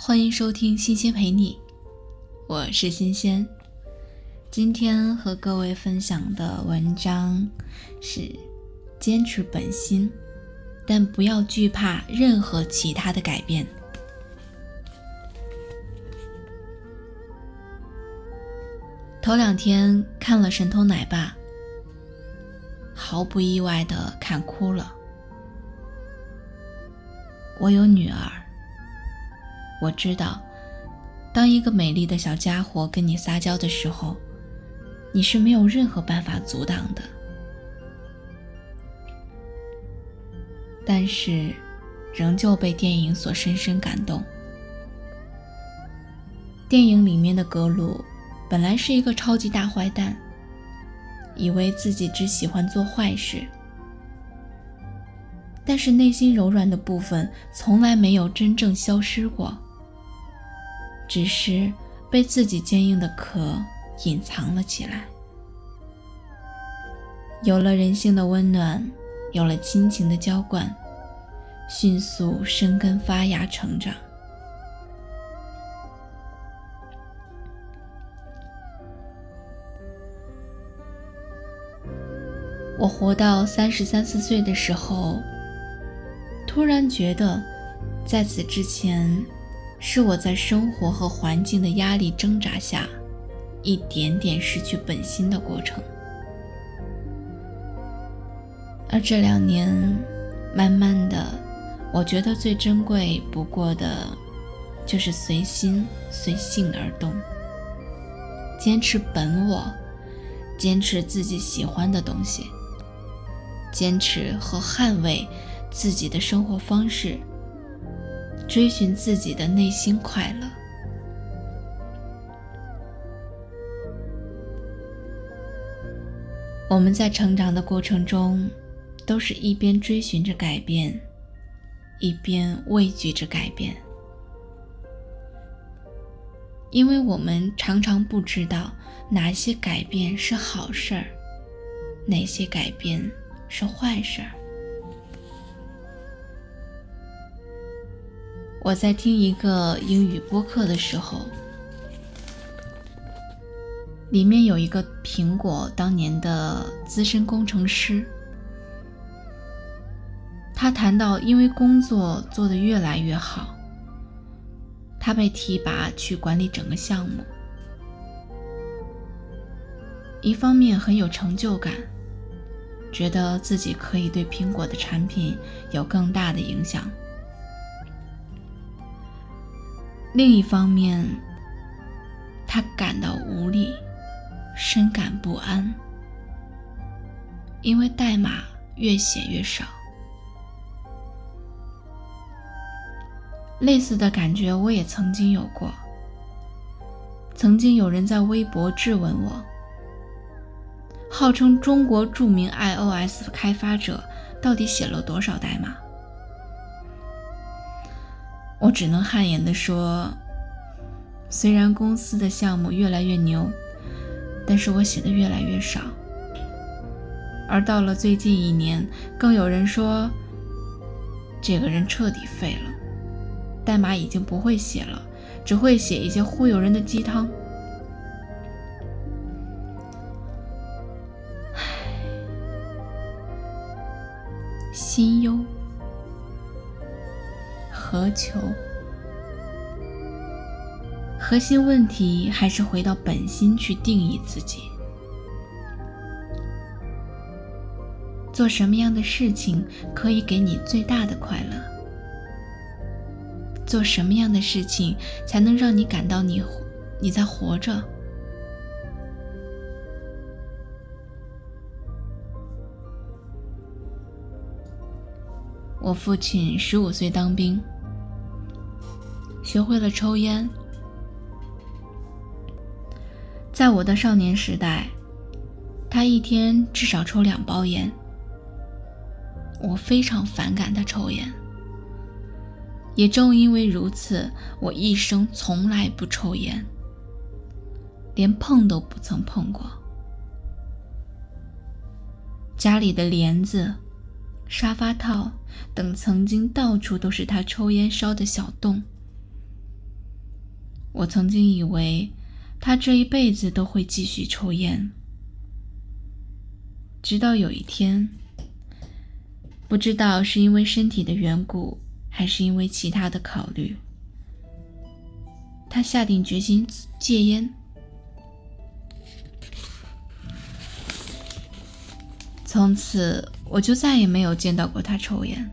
欢迎收听新鲜陪你，我是新鲜。今天和各位分享的文章是：坚持本心，但不要惧怕任何其他的改变。头两天看了《神偷奶爸》，毫不意外的看哭了。我有女儿，我知道，当一个美丽的小家伙跟你撒娇的时候，你是没有任何办法阻挡的。但是，仍旧被电影所深深感动。电影里面的格鲁。本来是一个超级大坏蛋，以为自己只喜欢做坏事，但是内心柔软的部分从来没有真正消失过，只是被自己坚硬的壳隐藏了起来。有了人性的温暖，有了亲情的浇灌，迅速生根发芽成长。我活到三十三四岁的时候，突然觉得，在此之前，是我在生活和环境的压力挣扎下，一点点失去本心的过程。而这两年，慢慢的，我觉得最珍贵不过的，就是随心随性而动，坚持本我，坚持自己喜欢的东西。坚持和捍卫自己的生活方式，追寻自己的内心快乐。我们在成长的过程中，都是一边追寻着改变，一边畏惧着改变，因为我们常常不知道哪些改变是好事儿，哪些改变。是坏事儿。我在听一个英语播客的时候，里面有一个苹果当年的资深工程师，他谈到，因为工作做得越来越好，他被提拔去管理整个项目，一方面很有成就感。觉得自己可以对苹果的产品有更大的影响。另一方面，他感到无力，深感不安，因为代码越写越少。类似的感觉我也曾经有过。曾经有人在微博质问我。号称中国著名 iOS 开发者，到底写了多少代码？我只能汗颜地说，虽然公司的项目越来越牛，但是我写的越来越少。而到了最近一年，更有人说，这个人彻底废了，代码已经不会写了，只会写一些忽悠人的鸡汤。心忧，何求？核心问题还是回到本心去定义自己。做什么样的事情可以给你最大的快乐？做什么样的事情才能让你感到你你在活着？我父亲十五岁当兵，学会了抽烟。在我的少年时代，他一天至少抽两包烟。我非常反感他抽烟，也正因为如此，我一生从来不抽烟，连碰都不曾碰过。家里的帘子。沙发套等，曾经到处都是他抽烟烧的小洞。我曾经以为他这一辈子都会继续抽烟，直到有一天，不知道是因为身体的缘故，还是因为其他的考虑，他下定决心戒烟。从此，我就再也没有见到过他抽烟。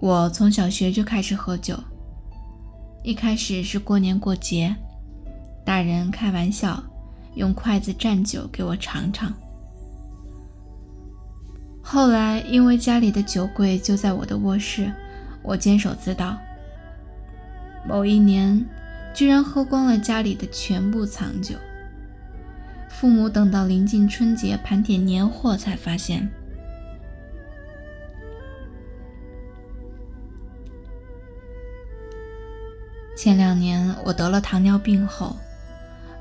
我从小学就开始喝酒，一开始是过年过节，大人开玩笑，用筷子蘸酒给我尝尝。后来因为家里的酒柜就在我的卧室，我监守自盗。某一年，居然喝光了家里的全部藏酒。父母等到临近春节盘点年货，才发现，前两年我得了糖尿病后，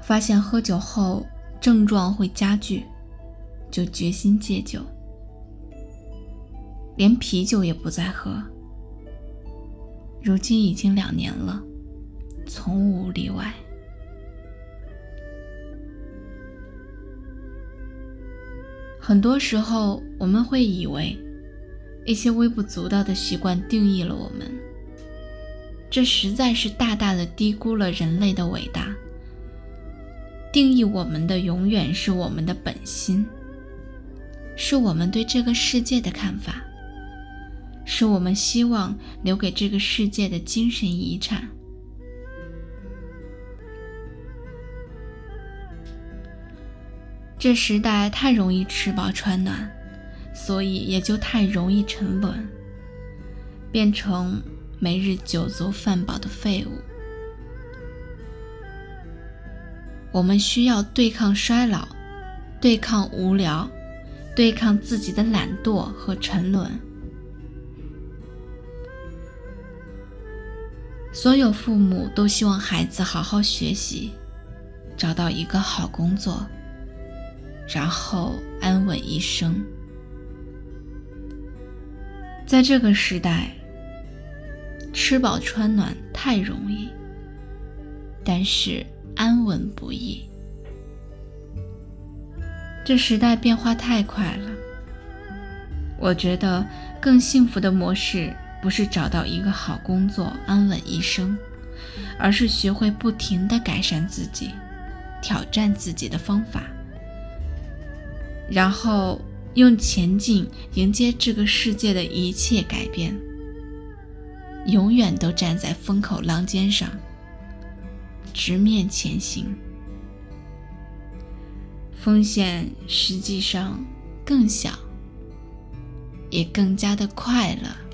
发现喝酒后症状会加剧，就决心戒酒，连啤酒也不再喝。如今已经两年了，从无例外。很多时候，我们会以为一些微不足道的习惯定义了我们，这实在是大大的低估了人类的伟大。定义我们的永远是我们的本心，是我们对这个世界的看法，是我们希望留给这个世界的精神遗产。这时代太容易吃饱穿暖，所以也就太容易沉沦，变成每日酒足饭饱的废物。我们需要对抗衰老，对抗无聊，对抗自己的懒惰和沉沦。所有父母都希望孩子好好学习，找到一个好工作。然后安稳一生。在这个时代，吃饱穿暖太容易，但是安稳不易。这时代变化太快了，我觉得更幸福的模式不是找到一个好工作、安稳一生，而是学会不停的改善自己，挑战自己的方法。然后用前进迎接这个世界的一切改变，永远都站在风口浪尖上，直面前行，风险实际上更小，也更加的快乐。